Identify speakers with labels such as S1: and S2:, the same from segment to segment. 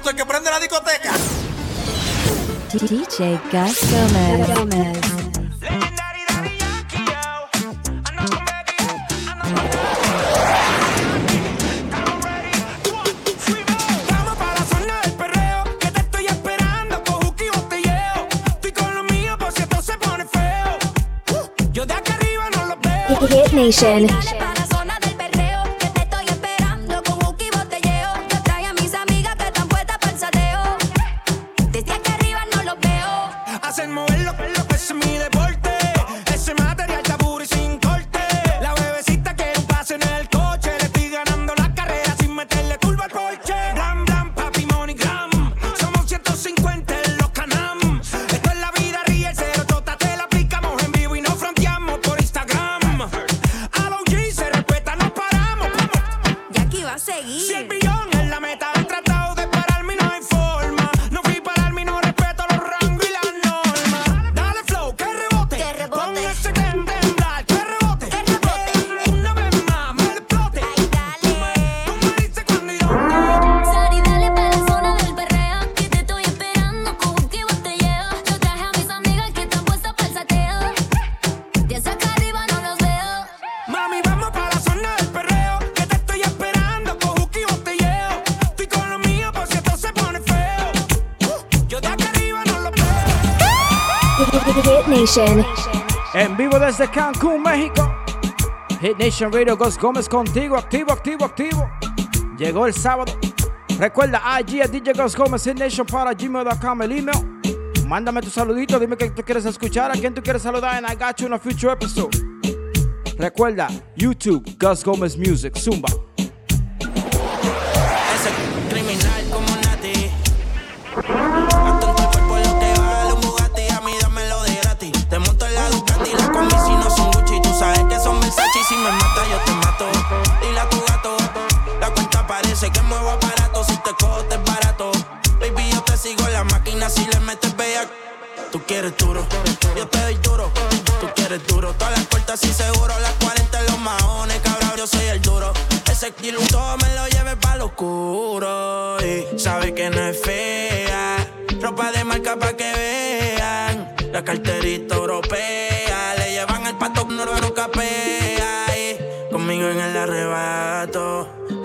S1: Gasto, el que prende la discoteca.
S2: DJ
S3: Gas
S2: Hit Nation.
S4: desde
S5: Cancún, México. Hit Nation Radio Ghost Gómez contigo, activo, activo, activo. Llegó el sábado. Recuerda, allí a DJ Ghost Gómez, Hit Nation para gmail.com, el email. Mándame tu saludito, dime que tú quieres escuchar, a quién tú quieres saludar en I Got You in a Future Episode. Recuerda, YouTube, Gus Gómez Music, Zumba.
S3: te cojo, es barato. Baby, yo te sigo en la máquina si le metes bella. Tú quieres duro, yo te doy duro. Tú quieres duro, todas las puertas y seguro. Las 40 en los maones, cabrón, yo soy el duro. Ese kilo todo me lo lleves para lo oscuro. Y sabe que no es fea. Ropa de marca pa' que vean. La carterita europea. Le llevan el pato noruego capea. Y conmigo en el arrebato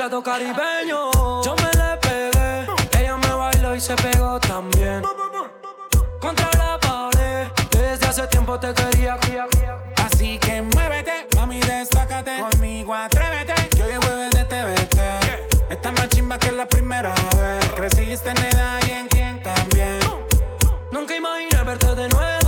S6: demasiado caribeño.
S7: Yo me le pegué, ella me bailó y se pegó también. Contra la pared, desde hace tiempo te quería.
S6: Así que muévete, mami, destácate. Conmigo atrévete, yo hoy jueves de TVT. Esta más chimba que la primera vez. Creciste en edad y en quien también.
S7: Nunca imaginé verte de nuevo.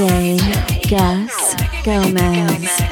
S8: DJ Gus Gomez.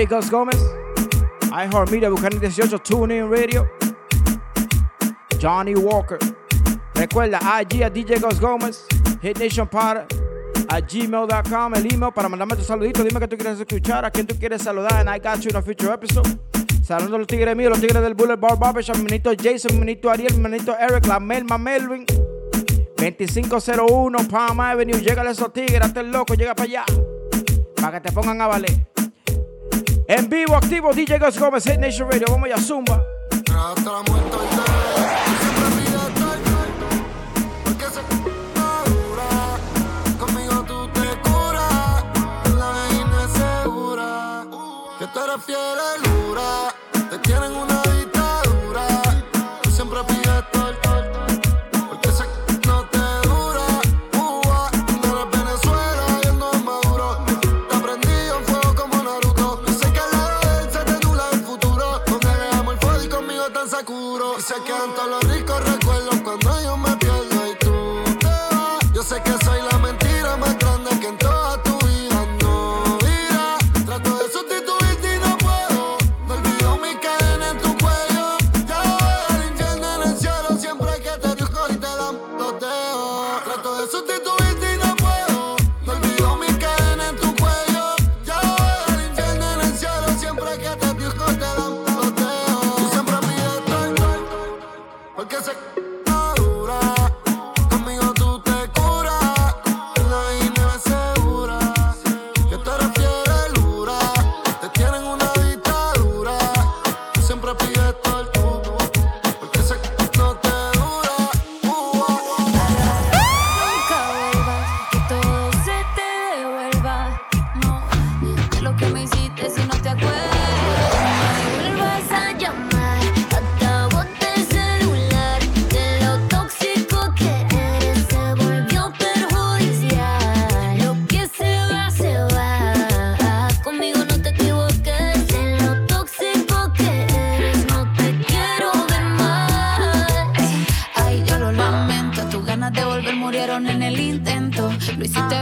S5: Jacobs Gómez, iHeartMedia, Bucana 18, TuneIn Radio, Johnny Walker. Recuerda, allí a DJ Ghost Gómez, Hit Nation a gmail.com, el email para mandarme tus saluditos. Dime que tú quieres escuchar, a quién tú quieres saludar. And I got you in a future episode. Saludando a los tigres míos, los tigres del Bullet Boulevard Barbershop, mi manito Jason, mi manito Ariel, mi manito Eric, la Melma Melvin. 2501 Palm Avenue, llega a esos tigres, hasta el loco, llega para allá. Para que te pongan a valer. En vivo, activo, DJ Gus Gómez, Head Nation Radio. Vamos ya, Zumba.
S9: La muerte, fiel, te quieren una dictadura. Siempre.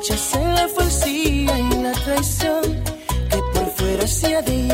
S7: rechacé la
S10: falsía y la traición que por fuera
S11: se adhiera.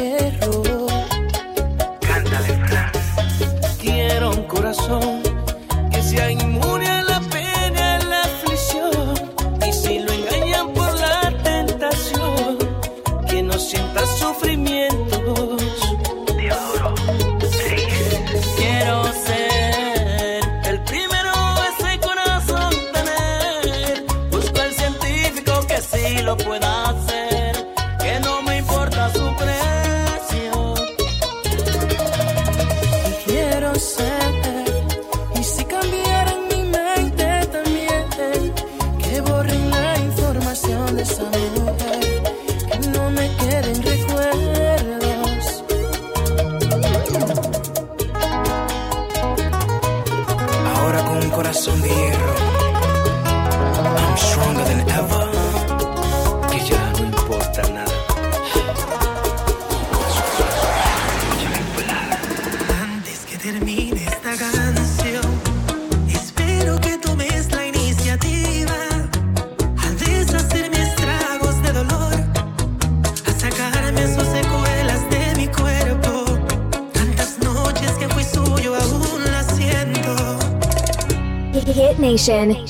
S11: Connection.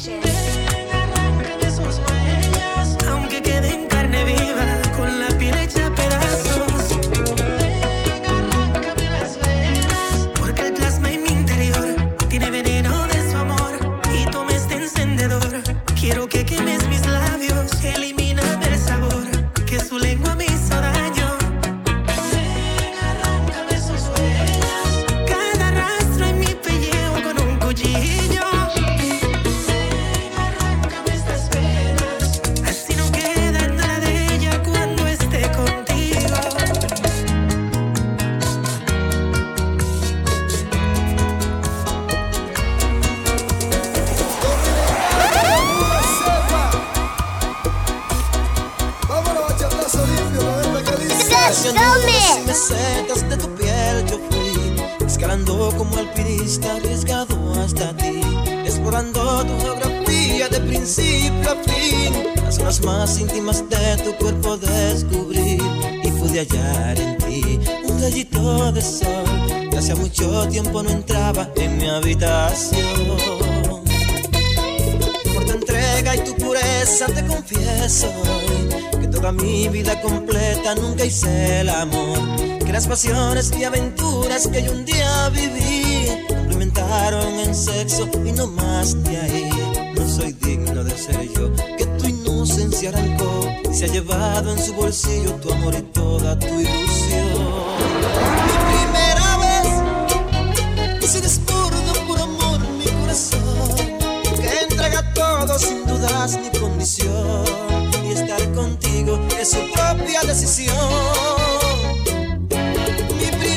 S11: pasiones y aventuras que yo un día viví complementaron en sexo y no más de ahí. No soy digno de ser yo, que tu inocencia arrancó y se ha llevado en su bolsillo tu amor y tu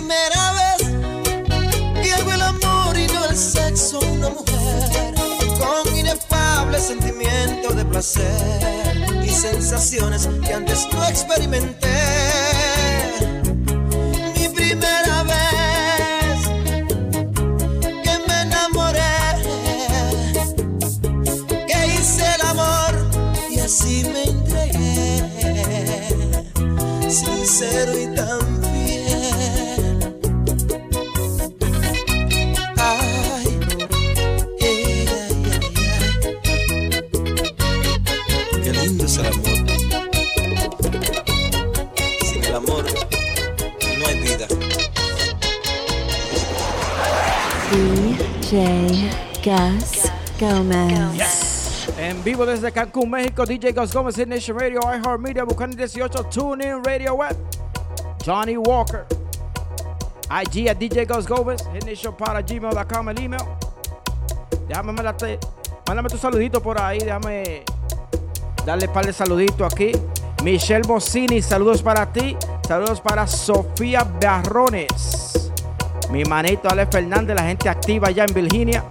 S11: primera vez que hago el amor y no el sexo a una mujer. Con inefable sentimiento de placer y sensaciones que antes no experimenté.
S12: Gus Gomez.
S5: En vivo desde Cancún, México, DJ Gus Gómez in Nation Radio, iHeartMedia, Buchanan 18, TuneIn Radio Web, Johnny Walker, IG a DJ Gus Gómez, para gmail.com el email. Déjame mandarte, mándame tu saludito por ahí, déjame darle un par de saluditos aquí. Michelle Bocini, saludos para ti. Saludos para Sofía Barrones. Mi manito Ale Fernández, la gente activa allá en Virginia.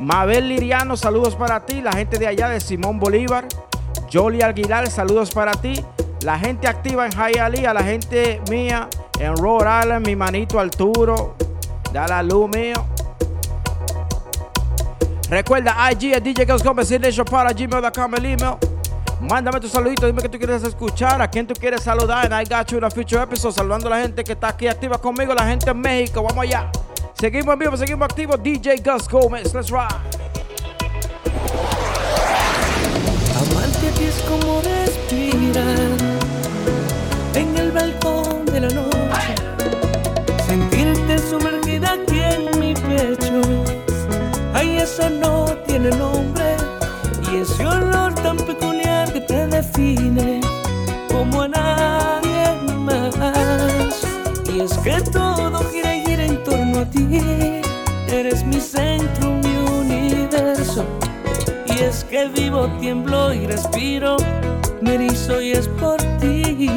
S5: Mabel Liriano, saludos para ti. La gente de allá de Simón Bolívar. Jolie Aguilar, saludos para ti. La gente activa en Hialeah, la gente mía en Rhode Island, mi manito Arturo. Da la luz mío. Recuerda, IG es DJ Gómez, para gmail.com el email. Mándame tu saludito, dime que tú quieres escuchar, a quién tú quieres saludar. And I got you in a future episode, saludando a la gente que está aquí activa conmigo, la gente en México. Vamos allá. Seguimos en vivo, seguimos activos. DJ Gus Gómez, let's ride.
S10: Amarte es como respirar en el balcón de la noche. Sentirte sumergida aquí en mi pecho. Ay, eso no tiene nombre. Y ese olor tan peculiar que te define como a nadie más. Y es que todo a ti. Eres mi centro, mi universo. Y es que vivo, tiemblo y respiro, me erizo y es por ti.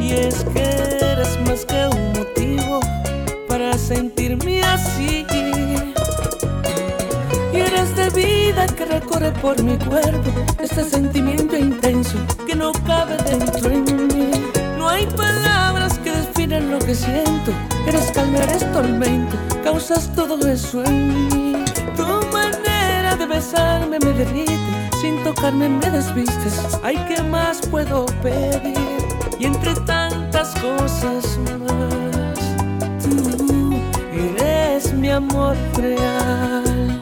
S10: Y es que eres más que un motivo para sentirme así. Y eres de vida que recorre por mi cuerpo, este sentimiento intenso que no cabe dentro en mí. No hay palabras que siento. Eres calma, eres tormento, causas todo eso en mí. Tu manera de besarme me derrite, sin tocarme me desvistes. Ay, ¿qué más puedo pedir? Y entre tantas cosas más, tú eres mi amor real.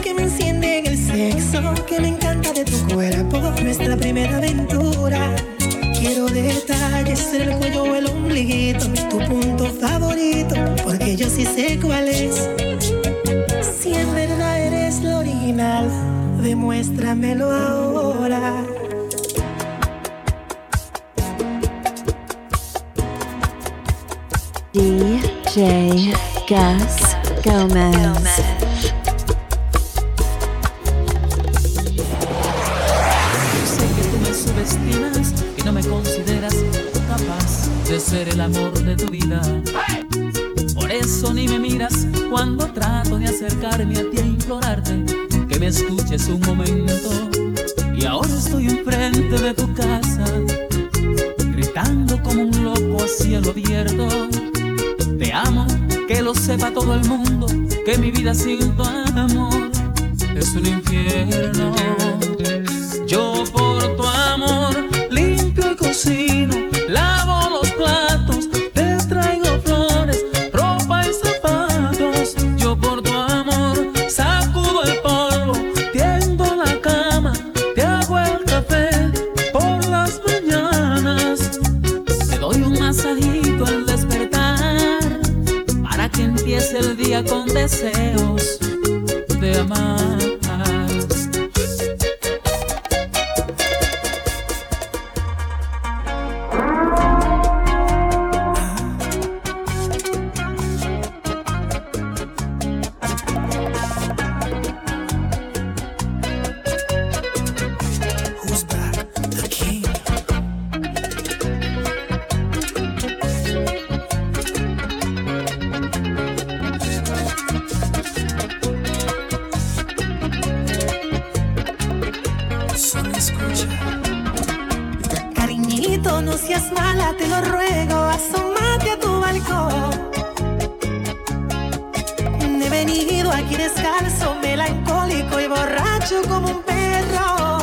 S13: que me enciende en el sexo, que me encanta de tu cuerpo, nuestra primera aventura. Quiero detalles, el cuello o el ombliguito, tu punto favorito, porque yo sí sé cuál es. Si en verdad eres lo original, demuéstramelo ahora.
S12: DJ Gus Gomez.
S14: Sé escuches un momento. Y ahora estoy enfrente de tu casa, gritando como un loco a cielo abierto. Te amo, que lo sepa todo el mundo, que mi vida sin tu amor
S13: No, seas mala, te lo ruego, asómate a tu balcón. He venido aquí descalzo, melancólico y borracho como un perro.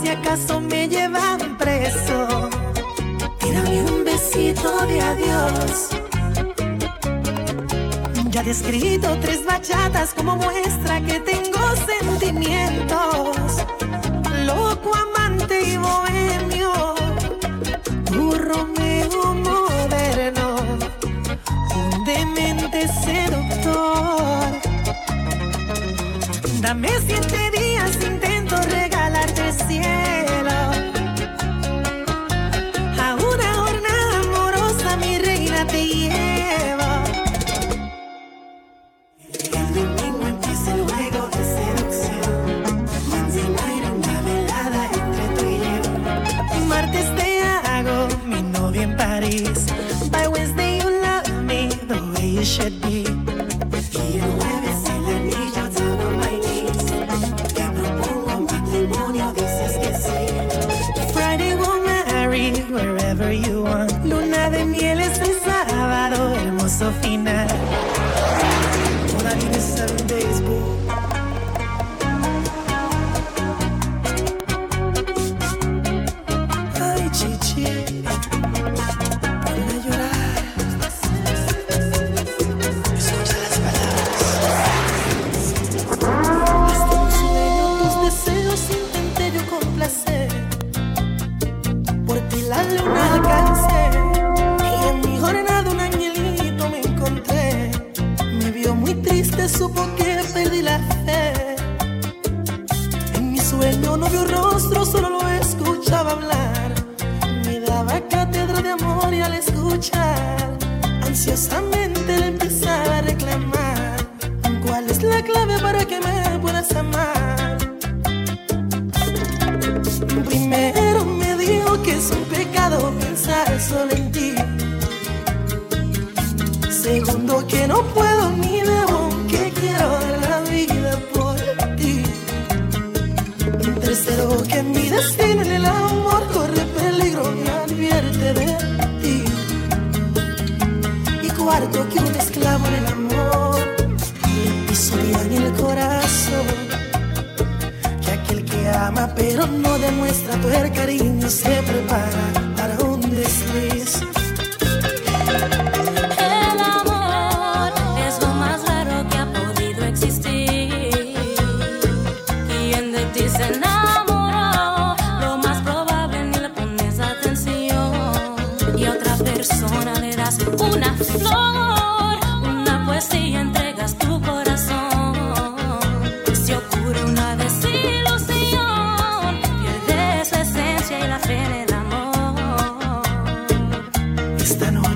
S13: Si acaso me llevan preso, tírame un besito de adiós. Ya he escrito tres bachatas como muestra que tengo sentimientos. me siente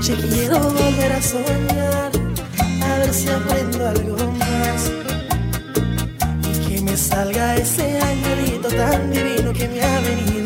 S13: noche quiero volver a soñar, a ver si aprendo algo más. Y que me salga ese angelito tan divino que me ha venido.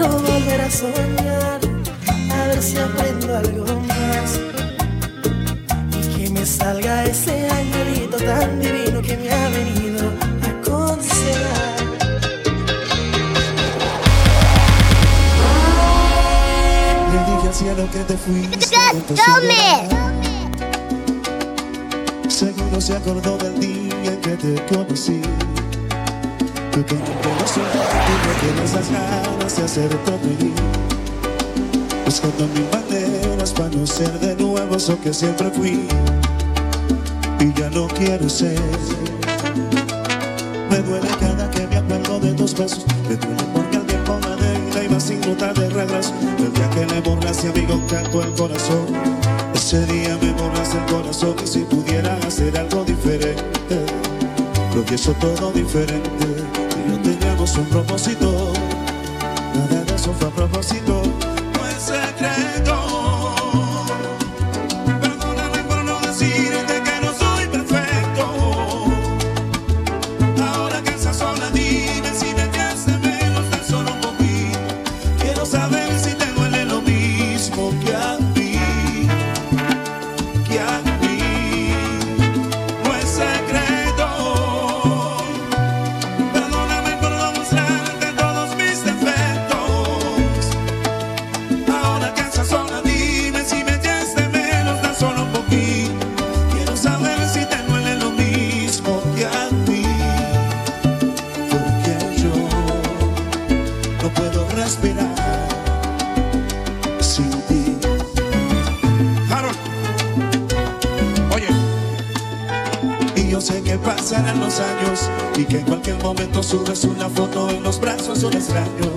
S13: Quiero volver a soñar, a ver si aprendo algo más. Y que me salga ese angelito tan divino que me ha venido a aconsejar.
S15: Le dije al cielo que te fuiste. de tu Seguro se acordó del día en que te conocí. Pequeño pero siento que tú no tienes las ganas de hacerte reír. Buscando mis maneras para no ser de nuevo eso que siempre fui. Y ya no quiero ser. Me duele cada que me acuerdo de tus besos. Me duele porque al tiempo me deja y va sin notar de regreso. El día que le borras y amigo canto el corazón. Ese día me borras el corazón y si pudiera hacer algo diferente. Lo pienso todo diferente. Y no teníamos un propósito. Fue a propósito. No es secreto. Los brazos un extraño.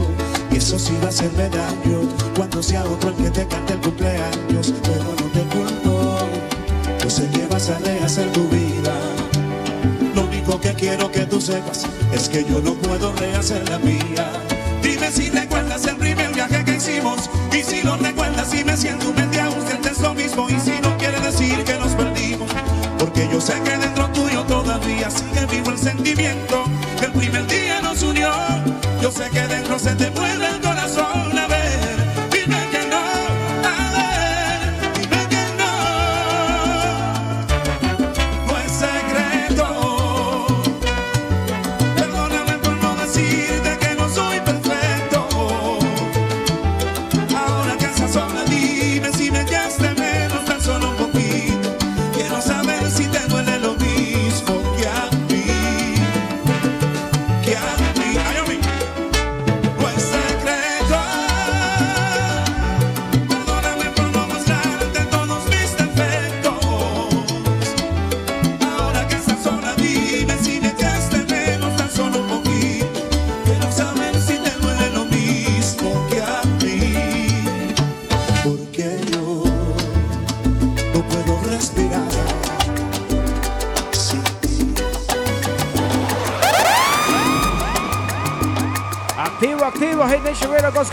S15: Y eso sí va a hacerme daño cuando sea otro el que te cante el cumpleaños. Pero no te culpo, yo sé que vas a rehacer tu vida. Lo único que quiero que tú sepas es que yo no puedo rehacer la mía. Dime si recuerdas el primer viaje que hicimos y si lo recuerdas y me siento un ausente es lo mismo y si no quiere decir que nos perdimos porque yo sé que dentro tuyo todavía sigue vivo el sentimiento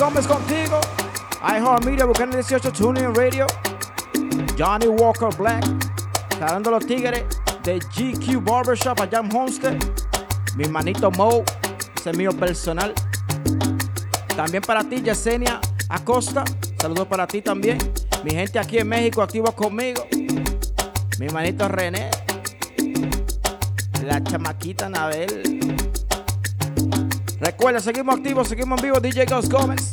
S5: Gómez contigo. iHeartMedia, Buchanan 18, TuneIn Radio. Johnny Walker Black. Estarando los tigres de GQ Barbershop allá en Homestead. Mi manito Mo, ese es mío personal. También para ti, Yesenia Acosta. Saludos para ti también. Mi gente aquí en México, activo conmigo. Mi manito René. La chamaquita Anabel. Recuerda, seguimos activos, seguimos en vivo. DJ Gus Gómez.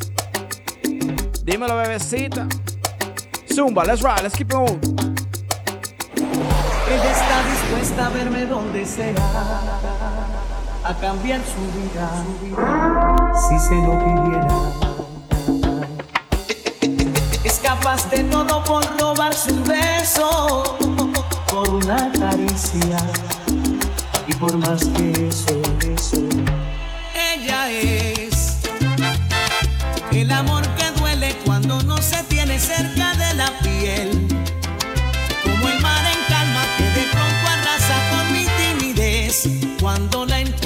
S5: Dímelo, bebecita. Zumba, let's ride, let's keep it on.
S16: Ella está dispuesta a verme donde sea, a cambiar su vida, si se lo pidiera. Es capaz
S11: de todo por robarse un beso, por una caricia y por más que eso, eso.
S17: cerca de la piel. Como el mar en calma que de pronto arrasa con mi timidez cuando la
S11: encuentro.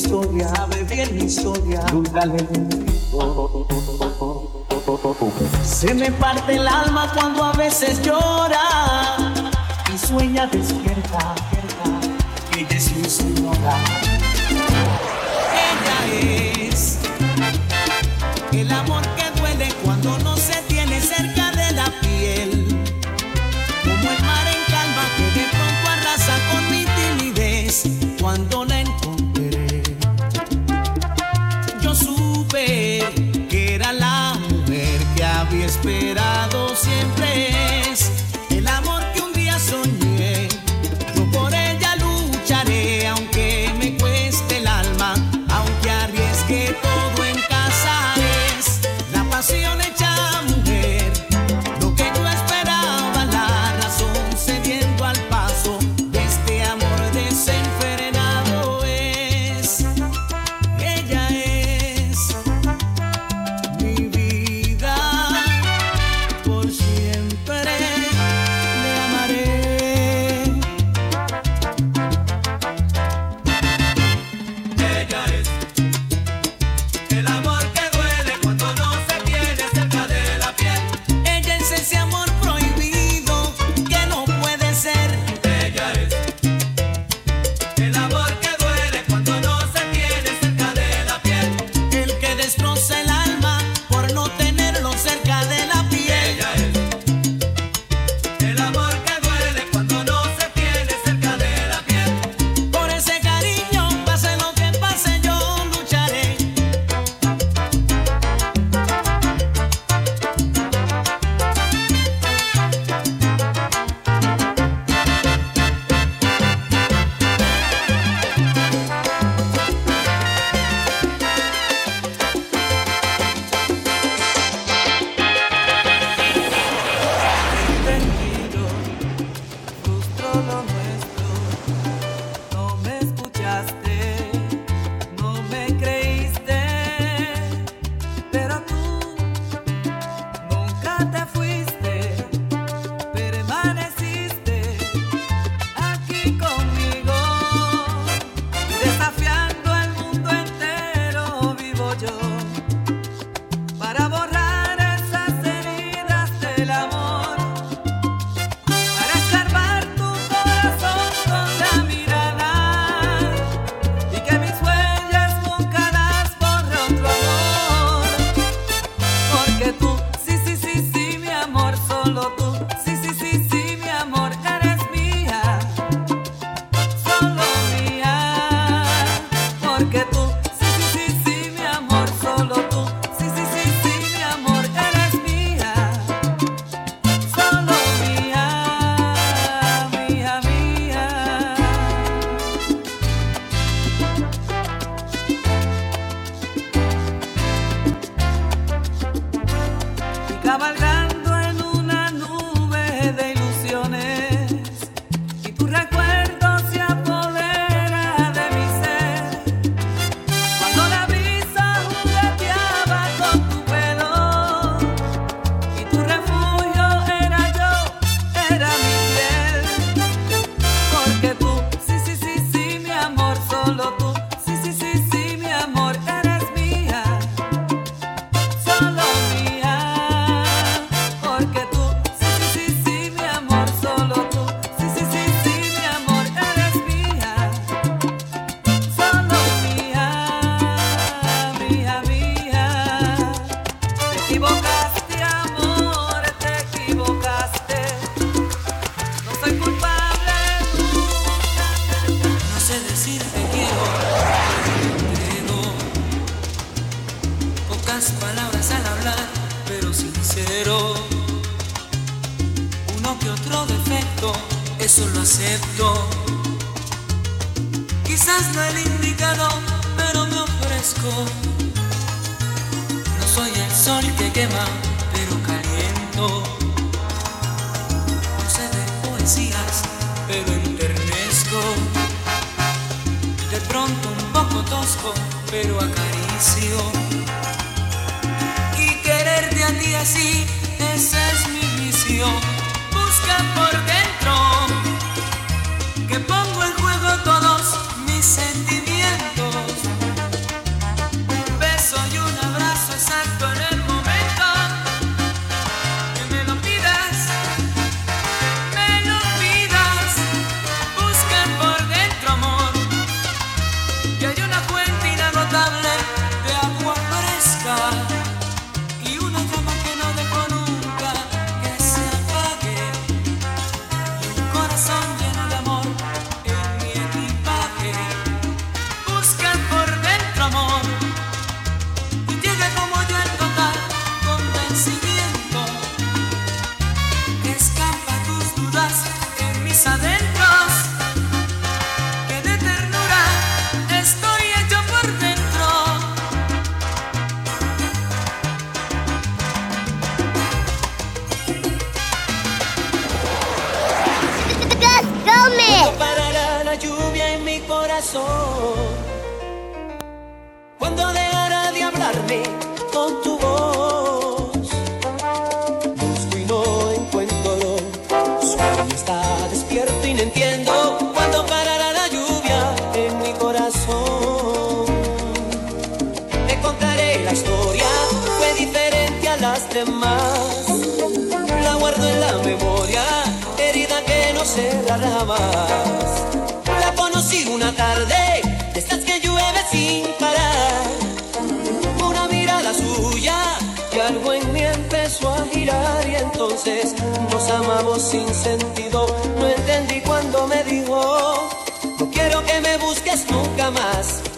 S11: historia, sabe bien mi historia, dúdale. Oh, Se me parte el alma cuando a veces llora y sueña despierta, despierta que ella es mi señora.
S18: eres
S19: no el indicado, pero me ofrezco. No soy el sol que quema, pero caliento. No sé de poesías, pero enternezco. De pronto un poco tosco, pero acaricio. Y quererte a ti así, esa es mi
S20: vicio
S11: más. La guardo en la memoria, herida que no cerrará más. La conocí una tarde, de estas que llueve sin parar. Una mirada suya y algo en mí empezó a girar y entonces nos amamos sin sentido. No entendí cuando me dijo, no quiero que me busques nunca más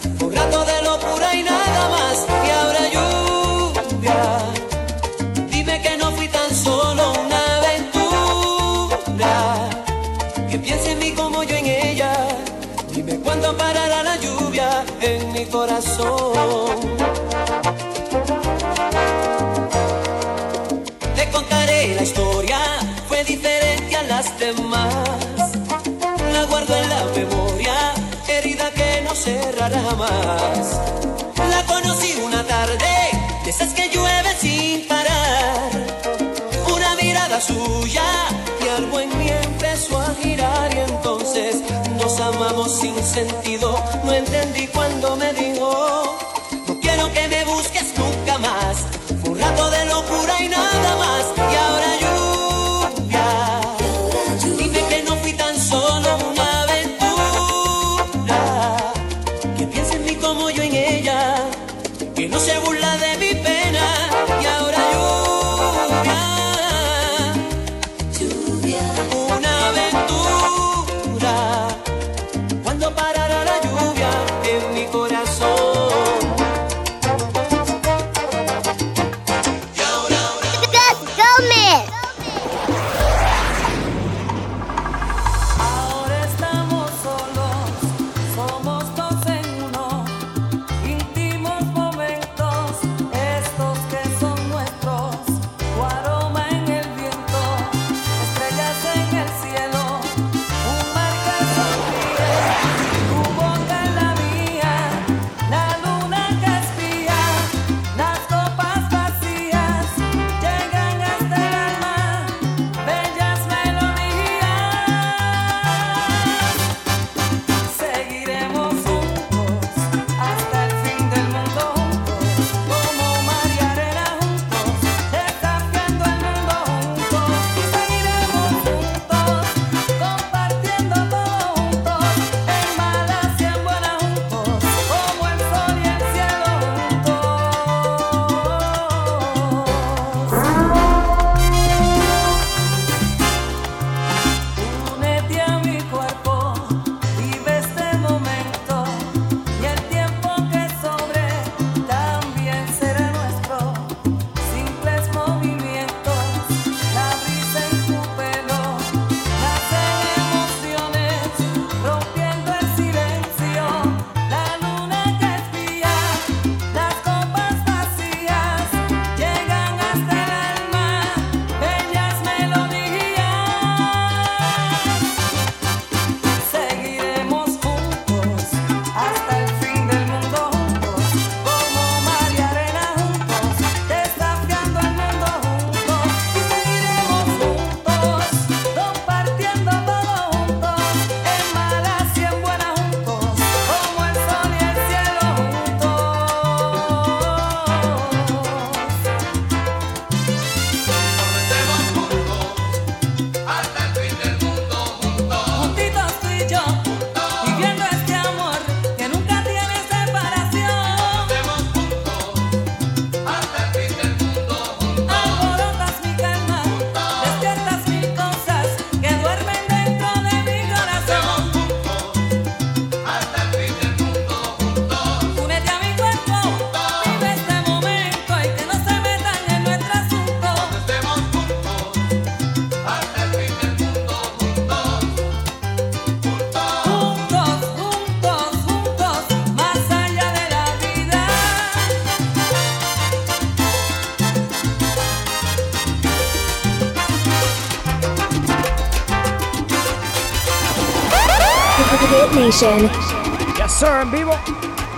S5: Yes, sir, en vivo.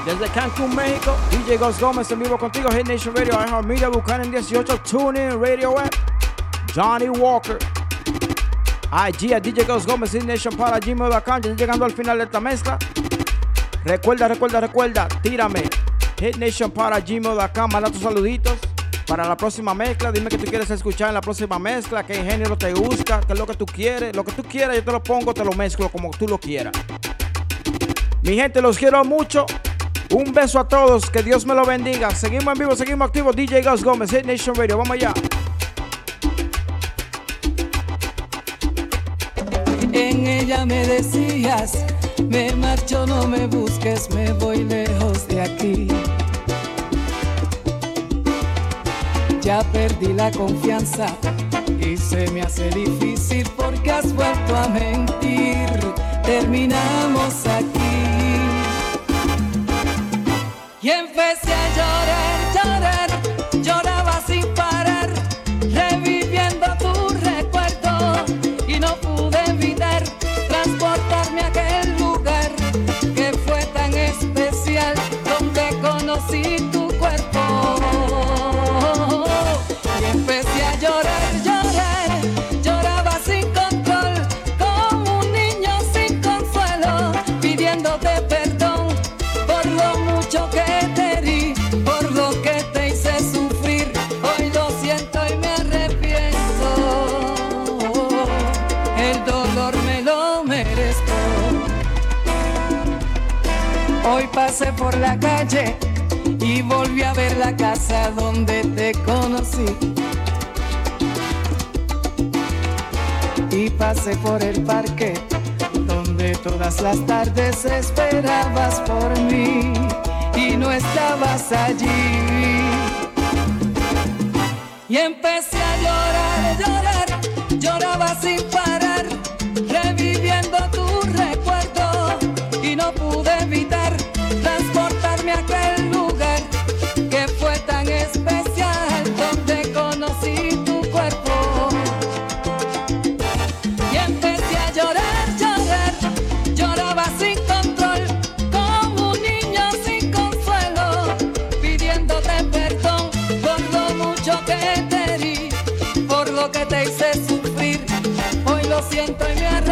S5: Desde Cancún, México. DJ Ghost Gómez en vivo contigo. Hit Nation Radio, iHeartMedia, Buchanan 18, TuneIn, Radio Web. Johnny Walker. IG a DJ Ghost Gómez, Hit Nation para gmail.com. Ya llegando al final de esta mezcla. Recuerda, recuerda, recuerda. Tírame. Hit Nation para gmail.com. Manda tus saluditos. Para la próxima mezcla, dime que tú quieres escuchar en la próxima mezcla, qué género te gusta, qué es lo que tú quieres. Lo que tú quieras, yo te lo pongo, te lo mezclo como tú lo quieras. Mi gente, los quiero mucho. Un beso a todos. Que Dios me lo bendiga. Seguimos en vivo, seguimos activos. DJ Gus Gómez, Hit Nation Radio. Vamos allá.
S21: En ella me decías, me marcho, no me busques, me voy lejos de aquí. Ya perdí la confianza y se me hace difícil porque has vuelto a mentir. Terminamos aquí. Y empecé pasé por la calle y volví a ver la casa donde te conocí. Y pasé por el parque donde todas las tardes esperabas por mí y no estabas allí. Y empecé a llorar, llorar, lloraba sin siento y me